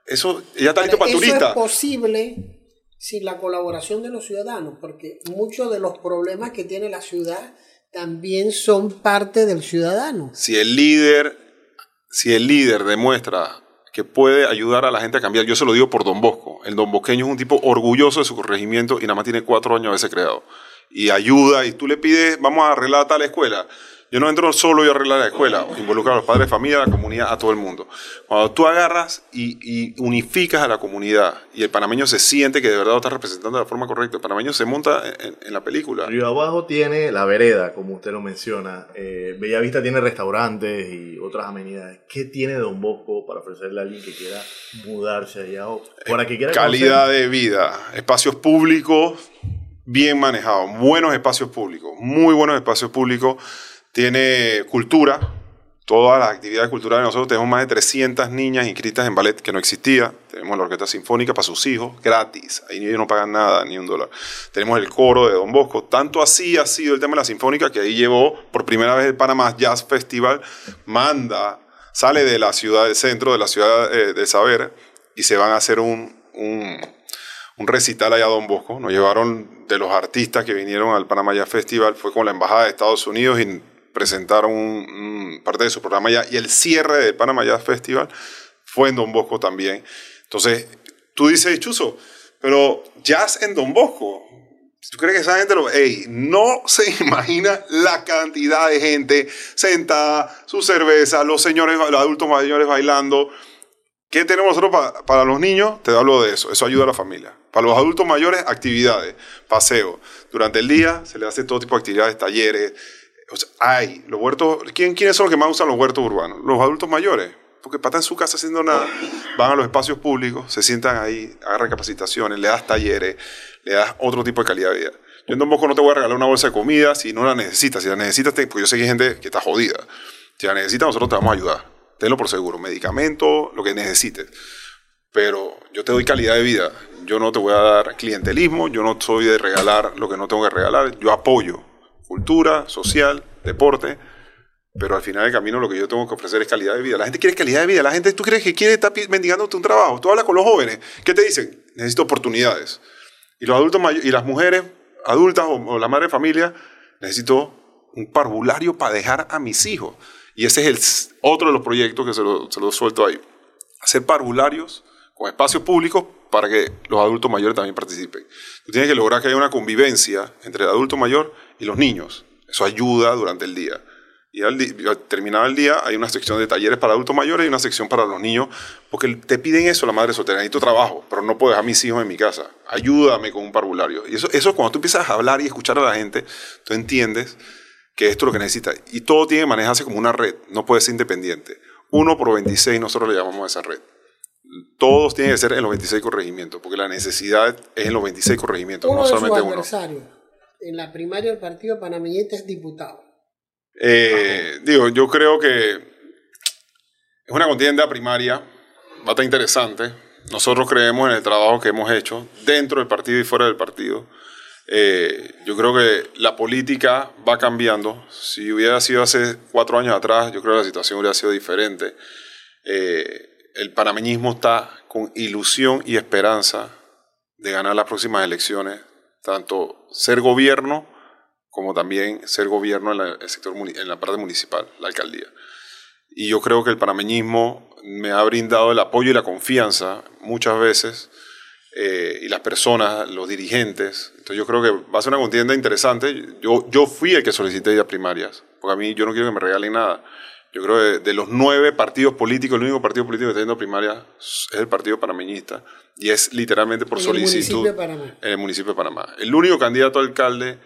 eso ya está listo para Eso turista. es posible sin la colaboración de los ciudadanos, porque muchos de los problemas que tiene la ciudad también son parte del ciudadano. si el líder, si el líder demuestra que puede ayudar a la gente a cambiar, yo se lo digo por Don Bosco. El Don Bosqueño es un tipo orgulloso de su corregimiento y nada más tiene cuatro años de ese creado. Y ayuda, y tú le pides, vamos a arreglar tal escuela. Yo no entro solo a arreglar la escuela, involucro a los padres de familia, a la comunidad, a todo el mundo. Cuando tú agarras y, y unificas a la comunidad y el panameño se siente que de verdad lo está representando de la forma correcta, el panameño se monta en, en la película. Río Abajo tiene la vereda, como usted lo menciona. Eh, Bellavista tiene restaurantes y otras amenidades. ¿Qué tiene Don Bosco para ofrecerle a alguien que quiera mudarse allá o para que quiera calidad de vida, espacios públicos bien manejados, buenos espacios públicos, muy buenos espacios públicos, tiene cultura, todas las actividades culturales, nosotros tenemos más de 300 niñas inscritas en ballet que no existía, tenemos la orquesta sinfónica para sus hijos, gratis, ahí ellos no pagan nada, ni un dólar, tenemos el coro de Don Bosco, tanto así ha sido el tema de la sinfónica que ahí llevó por primera vez el Panamá Jazz Festival, manda, sale de la ciudad del centro, de la ciudad eh, de Saber, y se van a hacer un, un, un recital allá a Don Bosco. Nos llevaron de los artistas que vinieron al Panamá Jazz Festival, fue con la Embajada de Estados Unidos y presentaron parte de su programa allá. Y el cierre del Panamá Jazz Festival fue en Don Bosco también. Entonces, tú dices, Chuzo, pero jazz en Don Bosco. ¿Tú crees que esa gente lo... Ey, no se *laughs* imagina la cantidad de gente sentada, su cerveza, los señores, los adultos mayores bailando. ¿Qué tenemos nosotros para los niños? Te hablo de eso. Eso ayuda a la familia. Para los adultos mayores, actividades, paseo. Durante el día se le hace todo tipo de actividades, talleres. Hay los huertos. ¿quién, ¿Quiénes son los que más usan los huertos urbanos? Los adultos mayores porque para estar en su casa haciendo nada, van a los espacios públicos, se sientan ahí, agarran capacitaciones, le das talleres, le das otro tipo de calidad de vida. Yo en Don Bosco no te voy a regalar una bolsa de comida si no la necesitas. Si la necesitas, porque yo sé que hay gente que está jodida. Si la necesitas, nosotros te vamos a ayudar. Tenlo por seguro. Medicamento, lo que necesites. Pero yo te doy calidad de vida. Yo no te voy a dar clientelismo. Yo no soy de regalar lo que no tengo que regalar. Yo apoyo cultura, social, deporte pero al final del camino lo que yo tengo que ofrecer es calidad de vida. La gente quiere calidad de vida. La gente, ¿tú crees que quiere estar mendigándote un trabajo? Tú hablas con los jóvenes. ¿Qué te dicen? Necesito oportunidades. Y los adultos y las mujeres adultas o, la madre de familia, necesito un parvulario para dejar a mis hijos. Y ese es el otro de los proyectos que se lo, se lo suelto ahí. Hacer parvularios con espacios públicos para que los adultos mayores también participen. Tú tienes que lograr que haya una convivencia entre el adulto mayor y los niños. Eso ayuda durante el día. Y al, terminado el día hay una sección de talleres para adultos mayores y una sección para los niños, porque te piden eso la madre soltera, necesito trabajo, pero no puedo dejar a mis hijos en mi casa, ayúdame con un parvulario. Y eso, eso cuando tú empiezas a hablar y escuchar a la gente, tú entiendes que esto es lo que necesitas. Y todo tiene que manejarse como una red, no puede ser independiente. Uno por 26 nosotros le llamamos a esa red. Todos tienen que ser en los 26 corregimientos, porque la necesidad es en los 26 corregimientos, uno no solamente uno. En la primaria del partido panameñista es diputado. Eh, digo, yo creo que es una contienda primaria, va a estar interesante. Nosotros creemos en el trabajo que hemos hecho dentro del partido y fuera del partido. Eh, yo creo que la política va cambiando. Si hubiera sido hace cuatro años atrás, yo creo que la situación hubiera sido diferente. Eh, el panameñismo está con ilusión y esperanza de ganar las próximas elecciones, tanto ser gobierno como también ser gobierno en, el sector, en la parte municipal, la alcaldía. Y yo creo que el panameñismo me ha brindado el apoyo y la confianza muchas veces, eh, y las personas, los dirigentes. Entonces yo creo que va a ser una contienda interesante. Yo, yo fui el que solicité ya primarias, porque a mí yo no quiero que me regalen nada. Yo creo que de, los nueve partidos políticos, el único partido político que está yendo primarias es el Partido Panameñista, y es literalmente por solicitud. En el municipio de Panamá. El único candidato a alcalde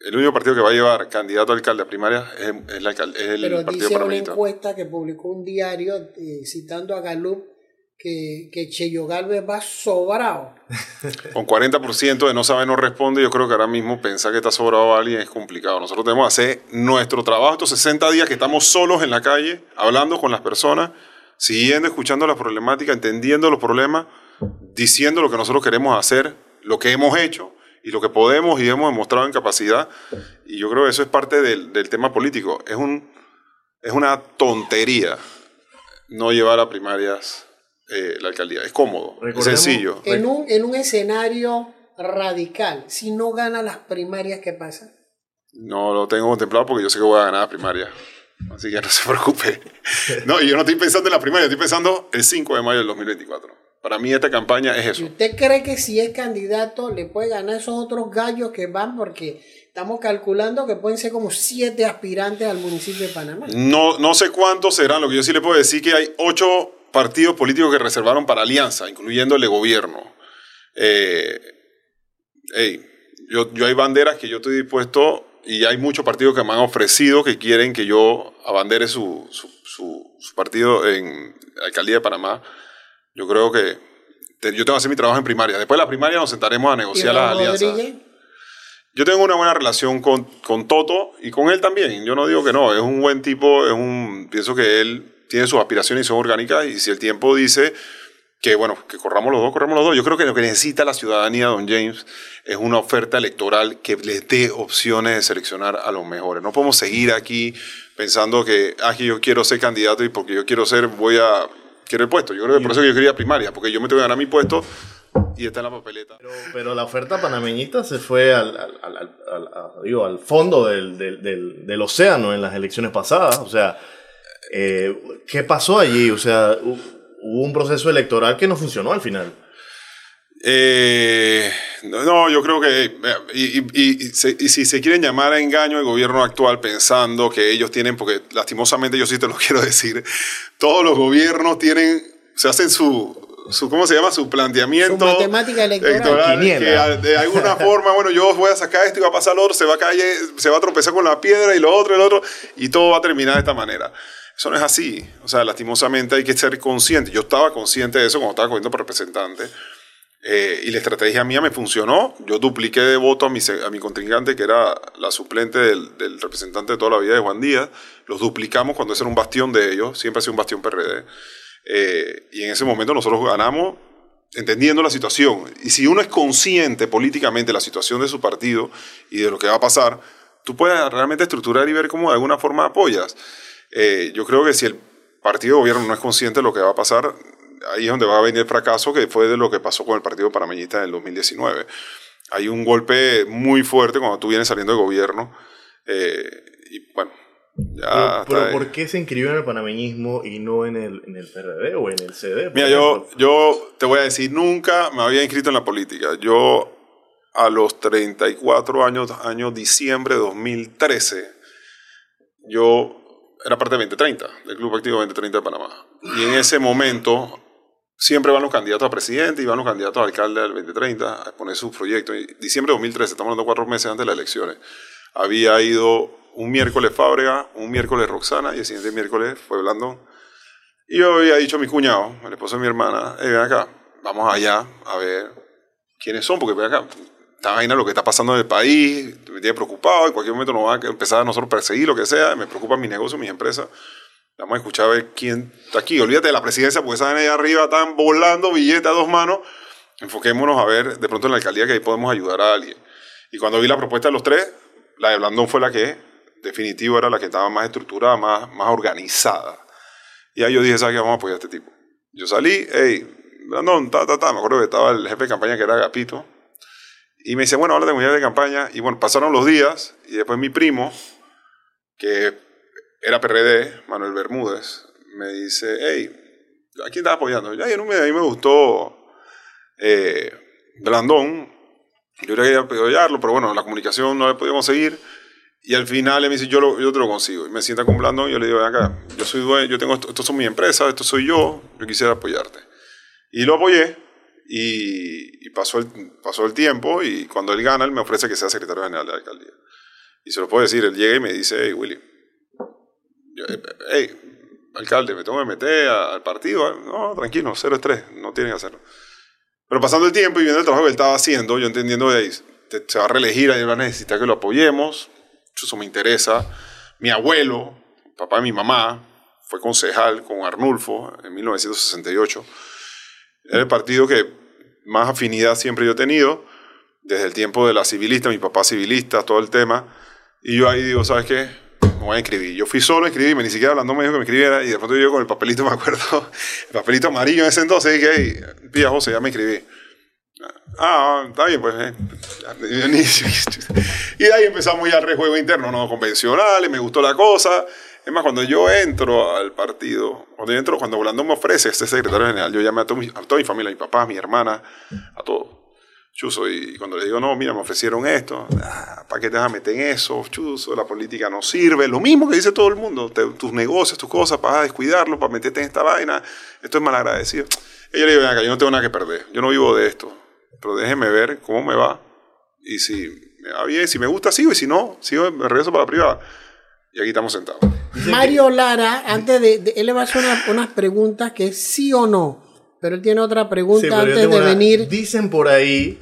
el único partido que va a llevar candidato a alcalde a primaria es, el, es el Pero dice una encuesta que publicó un diario eh, citando a Galup que, que Cheyo Galvez va sobrado. *laughs* Con 40% de no sabe, no responde, yo creo que ahora mismo pensar que está sobrado alguien es complicado. Nosotros tenemos que hacer nuestro trabajo estos 60 días que estamos solos en la calle, hablando con las personas, siguiendo, escuchando las problemáticas, entendiendo los problemas, diciendo lo que nosotros queremos hacer, lo que hemos hecho y lo que podemos y hemos demostrado en capacidad. Y yo creo que eso es parte del, del tema político. Es, un, es una tontería no llevar a primarias eh, la alcaldía. Es cómodo, es sencillo. En un, en un escenario radical, si no gana las primarias, ¿qué pasa? No lo tengo contemplado porque yo sé que voy a ganar las primarias. Así que no se preocupe. No, y yo no estoy pensando en la primaria, estoy pensando el 5 de mayo del 2024. Para mí esta campaña es eso. ¿Y usted cree que si es candidato le puede ganar esos otros gallos que van? Porque estamos calculando que pueden ser como siete aspirantes al municipio de Panamá. No, no sé cuántos serán, lo que yo sí le puedo decir que hay ocho partidos políticos que reservaron para alianza, de gobierno. Eh, yo, yo hay banderas que yo estoy dispuesto y hay muchos partidos que me han ofrecido que quieren que yo abandere su, su, su, su partido en la alcaldía de Panamá yo creo que yo tengo que hacer mi trabajo en primaria. Después de la primaria nos sentaremos a negociar las alianzas. Yo tengo una buena relación con, con, Toto y con él también. Yo no digo que no, es un buen tipo, es un, pienso que él tiene sus aspiraciones y son orgánicas y si el tiempo dice que bueno, que corramos los dos, corramos los dos. Yo creo que lo que necesita la ciudadanía, don James, es una oferta electoral que les dé opciones de seleccionar a los mejores. No podemos seguir aquí pensando que, ah, que yo quiero ser candidato y porque yo quiero ser, voy a quiero el puesto. Yo creo que por eso yo quería primaria, porque yo me tengo que ganar mi puesto y está en la papeleta. Pero, la oferta panameñista se fue al, al, al fondo del, del, del, océano en las elecciones pasadas. O sea, eh, ¿qué pasó allí? O sea, hubo un proceso electoral que no funcionó al final. Eh, no, yo creo que, y, y, y, si se quieren llamar a engaño el gobierno actual pensando que ellos tienen, porque lastimosamente yo sí te lo *laughs* quiero decir, todos los gobiernos tienen, se hacen su, su ¿cómo se llama? Su planteamiento. Su matemática electoral. que de alguna *laughs* forma, bueno, yo voy a sacar esto y va a pasar lo otro, se va a caer, se va a tropezar con la piedra y lo otro y lo otro, y todo va a terminar de esta manera. Eso no es así. O sea, lastimosamente hay que ser consciente. Yo estaba consciente de eso cuando estaba cogiendo por representante. Eh, y la estrategia mía me funcionó. Yo dupliqué de voto a mi, a mi contrincante, que era la suplente del, del, representante de toda la vida de Juan Díaz. Los duplicamos cuando ese era un bastión de ellos. Siempre ha sido un bastión PRD. Eh, y en ese momento nosotros ganamos entendiendo la situación. Y si uno es consciente políticamente de la situación de su partido y de lo que va a pasar, tú puedes realmente estructurar y ver cómo de alguna forma apoyas. Eh, yo creo que si el partido de gobierno no es consciente de lo que va a pasar, ahí es donde va a venir el fracaso que fue de lo que pasó con el partido panameñista en el 2019. Hay un golpe muy fuerte cuando tú vienes saliendo de gobierno eh, y bueno, ya pero, pero ¿por qué se inscribió en el panameñismo y no en el, en el PRD o en el CD? Mira, yo, yo te voy a decir, nunca me había inscrito en la política. Yo a los 34 años, año diciembre de 2013, yo era parte de 2030, del Club Activo 2030 de Panamá. Y en ese momento siempre van los candidatos a presidente y van los candidatos a alcalde del 2030 a exponer sus proyectos. En diciembre de 2013, estamos hablando cuatro meses antes de las elecciones, había ido un miércoles Fábrega, un miércoles Roxana y el siguiente miércoles fue Blandón. Y yo había dicho a mi cuñado, el esposo de mi hermana, ven acá, vamos allá a ver quiénes son, porque ven acá, esta vaina, lo que está pasando en el país, me tiene preocupado, en cualquier momento nos va a empezar a nosotros perseguir, lo que sea, me preocupa mi negocio, mis empresas. Vamos a escuchar a ver quién está aquí. Olvídate de la presidencia, porque esa ahí arriba están volando billetes a dos manos. Enfoquémonos a ver de pronto en la alcaldía que ahí podemos ayudar a alguien. Y cuando vi la propuesta de los tres, la de Blandón fue la que, definitivo, era la que estaba más estructurada, más, más organizada. Y ahí yo dije, ¿sabes qué? Vamos a apoyar a este tipo. Yo salí, hey, Blandón, ta, ta, ta. Me acuerdo que estaba el jefe de campaña que era Agapito y me dice, bueno, habla de unidad de campaña. Y bueno, pasaron los días y después mi primo, que era PRD, Manuel Bermúdez, me dice, hey, ¿a quién estás apoyando? Ya, no me, a mí me gustó eh, Blandón. Yo quería apoyarlo, pero bueno, la comunicación no le podíamos seguir. Y al final él me dice, yo, lo, yo te lo consigo. Y me sienta con Blandón y yo le digo, acá, yo soy dueño, yo tengo, esto, esto son mis empresas, esto soy yo, yo quisiera apoyarte. Y lo apoyé y, pasó, el, pasó el tiempo y cuando él gana, él me ofrece que sea secretario general de la alcaldía. Y se lo puedo decir, él llega y me dice, hey, Willy, hey, alcalde, me tengo que meter al partido. No, tranquilo, cero estrés, no tienen que hacerlo. Pero pasando el tiempo y viendo el trabajo que él estaba haciendo, yo entendiendo de ahí, se va a reelegir, ahí va a necesitar que lo apoyemos, eso me interesa. Mi abuelo, papá de mi mamá, fue concejal con Arnulfo en 1968. Era el partido que más afinidad siempre yo he tenido, desde el tiempo de la civilista, mi papá civilista, todo el tema. Y yo ahí digo, ¿sabes qué? Me voy a inscribir. Yo fui solo a inscribirme, ni siquiera hablando me dijo que me escribiera. Y de pronto yo con el papelito, *laughs* me acuerdo, el papelito amarillo en ese entonces, dije, hey, pía José, ya me. Ah, está bien, pues. Eh. *laughs* Y de ahí empezamos ya el rejuego interno, no convencionales, me gustó la cosa. Es más, cuando yo entro al partido, cuando yo entro, cuando Blandón me ofrece este secretario general, yo llamé a, mi, a toda mi familia, a mi papá, a mi hermana, a todos. Chuso, y cuando le digo, no, mira, me ofrecieron esto, ah, ¿para qué te vas a meter en eso? Chuso, la política no sirve. Lo mismo que dice todo el mundo, tus negocios, tus cosas, para descuidarlo, para meterte en esta vaina, esto es mal agradecido. Y yo le digo, acá, yo no tengo nada que perder, yo no vivo de esto, pero déjeme ver cómo me va. Y si me va bien, si me gusta, sigo, y si no, sigo, me regreso para la privada. Y aquí estamos sentados. Mario Lara, antes de, él le va a hacer unas, preguntas que es sí o no, pero él tiene otra pregunta antes de venir. Dicen por ahí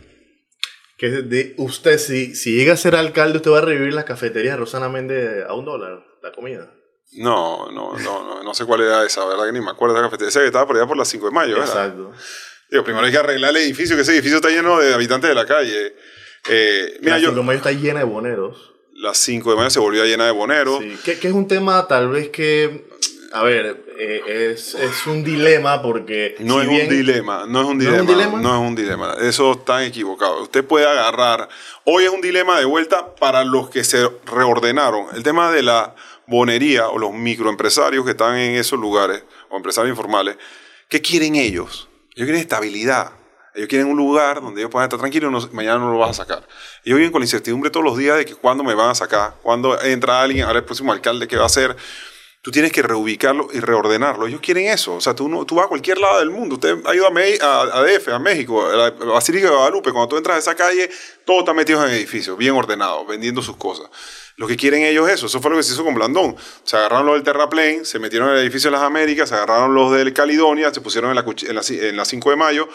que de usted, si, si llega a ser alcalde, usted va a revivir las cafeterías de Rosana Méndez a un dólar, la comida. No, no, no, no, no sé cuál era esa, ¿verdad? Que ni me acuerdo de la cafetería. Esa que estaba por allá por las 5 de mayo, ¿verdad? Exacto. Digo, primero hay que arreglar el edificio, que ese edificio está lleno de habitantes de la calle. Eh, mira, la 5 de mayo está llena de boneros las 5 de mayo se volvió llena de boneros. Sí, que, es un tema tal vez que, a ver, eh, es, es, un dilema porque... No es un dilema, no es un dilema, ¿No es un dilema, no es un dilema, eso está equivocado. Usted puede agarrar, hoy es un dilema de vuelta para los que se reordenaron. El tema de la bonería o los microempresarios que están en esos lugares, o empresarios informales, ¿Qué quieren ellos? Ellos quieren estabilidad. Ellos quieren un lugar donde ellos puedan estar tranquilos y mañana no lo vas a sacar. Ellos viven con la incertidumbre todos los días de que cuándo me van a sacar, cuándo entra alguien, ahora el próximo alcalde, ¿qué va a hacer? Tú tienes que reubicarlo y reordenarlo. Ellos quieren eso. O sea, tú, no, tú vas a cualquier lado del mundo. Usted ido a, a, DF, a México, a la Basílica de Guadalupe. Cuando tú entras a esa calle, todo está metido en edificios, bien ordenados, vendiendo sus cosas. Lo que quieren ellos es eso. Eso fue lo que se hizo con Blandón. Se agarraron los del Terraplane, se metieron en el edificio de las Américas, se agarraron los del Caledonia, se pusieron en la, en la, en la 5 de mayo.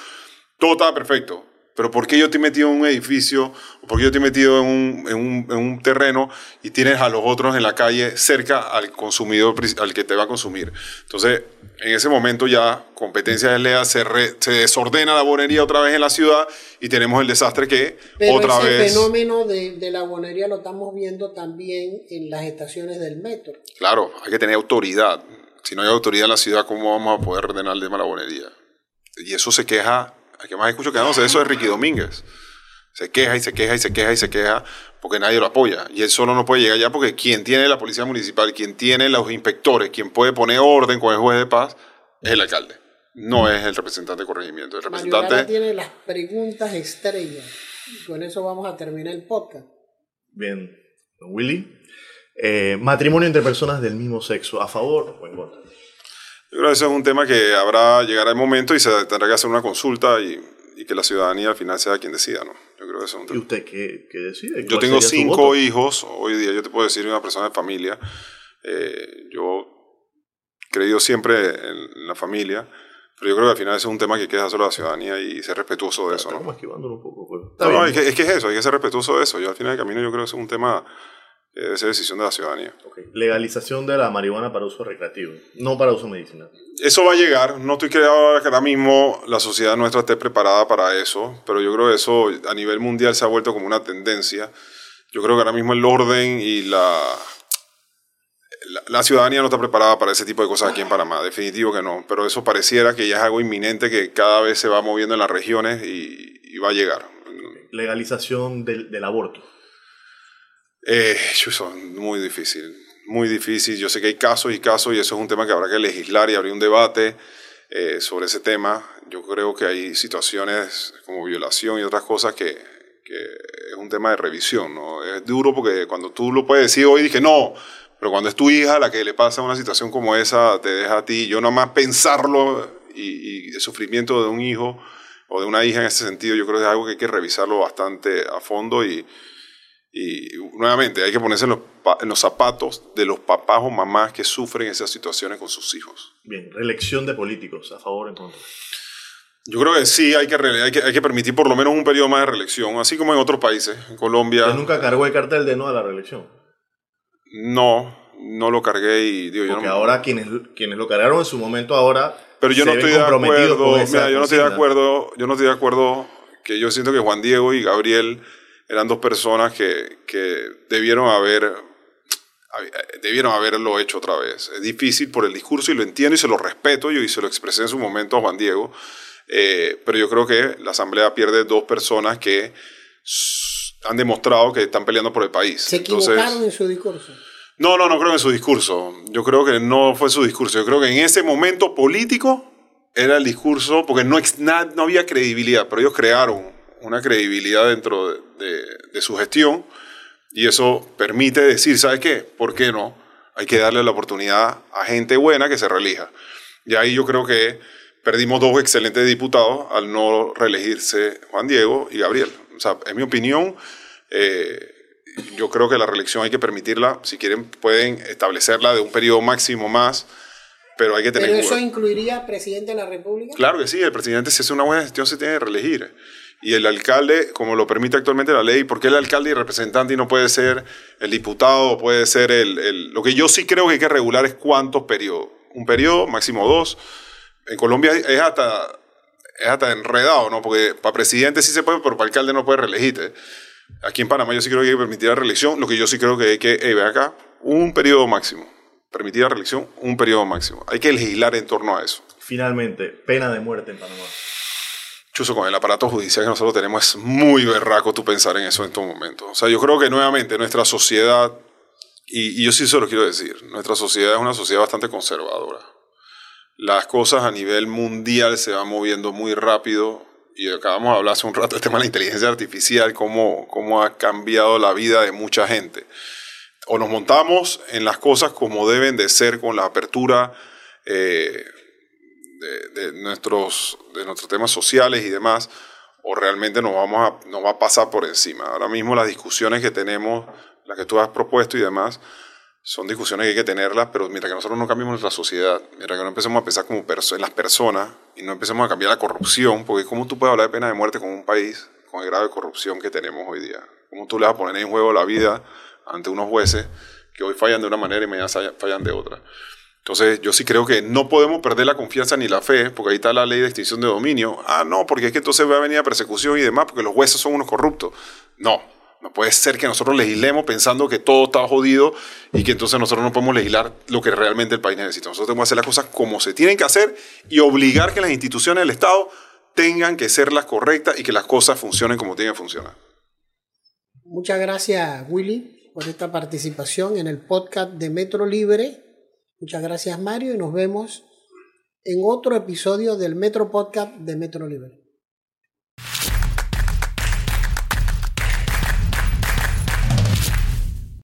Todo estaba perfecto. Pero ¿por qué yo te he metido en un edificio? ¿O por qué yo te he metido en un, en, un, en un, terreno y tienes a los otros en la calle cerca al consumidor, al que te va a consumir? Entonces, en ese momento ya competencia desleal, se, se desordena la bonería otra vez en la ciudad y tenemos el desastre que Pero otra ese vez... fenómeno de, de la bonería lo estamos viendo también en las estaciones del metro. Claro, hay que tener autoridad. Si no hay autoridad en la ciudad, ¿cómo vamos a poder ordenar el tema de la bonería? Y eso se queja el que más escucho quejándose de eso es Ricky Domínguez. Se queja y se queja y se queja y se queja porque nadie lo apoya. Y él solo no puede llegar allá porque quien tiene la policía municipal, quien tiene los inspectores, quien puede poner orden con el juez de paz, es el alcalde. No es el representante de corregimiento. El representante Mario tiene las preguntas estrellas. Y con eso vamos a terminar el podcast. Bien. Willy. Eh, matrimonio entre personas del mismo sexo, ¿a favor o en contra? Yo creo que ese es un tema que habrá, llegará el momento y se tendrá que hacer una consulta y, y que la ciudadanía al final sea quien decida, ¿no? Yo creo que ese es un tema. ¿Y usted qué, qué decide? Yo tengo cinco hijos, hoy día yo te puedo decir una persona de familia. Eh, yo he creído siempre en la familia, pero yo creo que al final ese es un tema que hay que dejárselo a la ciudadanía y ser respetuoso de eso, ¿no? Estamos esquivándolo un poco, pues. No, no, es que, es que es eso, hay que ser respetuoso de eso. Yo al final del camino yo creo que es un tema debe ser decisión de la ciudadanía. Okay. Legalización de la marihuana para uso recreativo, no para uso medicinal. Eso va a llegar. No estoy creyendo que ahora mismo la sociedad nuestra esté preparada para eso, pero yo creo que eso a nivel mundial se ha vuelto como una tendencia. Yo creo que ahora mismo el orden y la, la, la ciudadanía no está preparada para ese tipo de cosas aquí en Panamá. Definitivo que no. Pero eso pareciera que ya es algo inminente que cada vez se va moviendo en las regiones y, y va a llegar. Legalización del, del aborto. Eh, es muy difícil, muy difícil. Yo sé que hay casos y casos y eso es un tema que habrá que legislar y abrir un debate eh, sobre ese tema. Yo creo que hay situaciones como violación y otras cosas que, que, es un tema de revisión. ¿no? Es duro porque cuando tú lo puedes decir hoy, dije no, pero cuando es tu hija la que le pasa una situación como esa, te deja a ti. Yo nomás pensarlo y, y el sufrimiento de un hijo o de una hija en ese sentido, yo creo que es algo que hay que revisarlo bastante a fondo y y nuevamente, hay que ponerse en los, en los, zapatos de los papás o mamás que sufren esas situaciones con sus hijos. Bien, reelección de políticos, ¿a favor o en contra? Yo creo que sí, hay que, hay, que, hay que permitir por lo menos un periodo más de reelección, así como en otros países, en Colombia. ¿Usted nunca cargó el cartel de no a la reelección? No, no lo cargué y digo Porque yo no, ahora quienes, quienes lo cargaron en su momento ahora pero yo no estoy de acuerdo, mira, yo no estoy de acuerdo, yo no estoy de acuerdo que yo siento que Juan Diego y Gabriel eran dos personas que, que debieron haber debieron haberlo hecho otra vez. Es difícil por el discurso y lo entiendo y se lo respeto yo y se lo expresé en su momento a Juan Diego, eh, pero yo creo que la Asamblea pierde dos personas que han demostrado que están peleando por el país. Se Entonces, equivocaron en su discurso. no, no, no creo en su discurso. Yo creo que no fue su discurso. Yo creo que en ese momento político era el discurso, porque no, no había credibilidad, pero ellos crearon una credibilidad dentro de, de- de su gestión y eso permite decir, ¿sabes qué? ¿Por qué no? Hay que darle la oportunidad a gente buena que se reelija. Y ahí yo creo que perdimos dos excelentes diputados al no reelegirse Juan Diego y Gabriel. O sea, en mi opinión, eh, yo creo que la reelección hay que permitirla. Si quieren, pueden establecerla de un periodo máximo más, pero hay que tener Pero eso incluiría presidente de la República. Claro que sí, el presidente si hace una buena gestión se tiene que reelegir. Y el alcalde, como lo permite actualmente la ley, ¿por qué el alcalde y representante y no puede ser el diputado puede ser el, Lo que yo sí creo que hay que regular es cuántos periodos. Un periodo, máximo dos. En Colombia es hasta, es hasta enredado, ¿no? Porque para presidente sí se puede, pero para alcalde no puede reelegirte. Aquí en Panamá yo sí creo que hay que permitir la reelección. Lo que yo sí creo que hay que, hey, ve acá, un periodo máximo. Permitir la reelección, un periodo máximo. Hay que legislar en torno a eso. Finalmente, pena de muerte en Panamá. Chuso, con el aparato judicial que nosotros tenemos es muy berraco tú pensar en eso en estos momentos. O sea, yo creo que nuevamente nuestra sociedad, y, yo sí se lo quiero decir, nuestra sociedad es una sociedad bastante conservadora. las cosas a nivel mundial se van moviendo muy rápido y acabamos de hablar hace un rato del tema de la inteligencia artificial, cómo, cómo ha cambiado la vida de mucha gente. O nos montamos en las cosas como deben de ser con la apertura eh, de, nuestros, de nuestros temas sociales y demás, o realmente nos, vamos a, va a pasar por encima. Ahora mismo las discusiones que tenemos, las que tú has propuesto y demás, son discusiones que hay que tenerlas, pero mientras que nosotros no cambiemos nuestra sociedad, mientras que no empecemos a pensar como en las personas y no empecemos a cambiar la corrupción, porque ¿cómo tú puedes hablar de pena de muerte con un país con el grado de corrupción que tenemos hoy día? ¿Cómo tú le vas a poner en juego la vida ante unos jueces que hoy fallan de una manera y mañana fallan de otra? Entonces, yo sí creo que no podemos perder la confianza ni la fe, porque ahí está la ley de extinción de dominio. Ah, no, porque es que entonces va a venir a persecución y demás, porque los jueces son unos corruptos. No, no puede ser que nosotros legislemos pensando que todo está jodido y que entonces nosotros no podemos legislar lo que realmente el país necesita. Nosotros tenemos que hacer las cosas como se tienen que hacer y obligar que las instituciones del Estado tengan que ser las correctas y que las cosas funcionen como tienen que funcionar. Muchas gracias, Willy, por esta participación en el podcast de Metro Libre. Muchas gracias Mario y nos vemos en otro episodio del Metro Podcast de Metro Libre.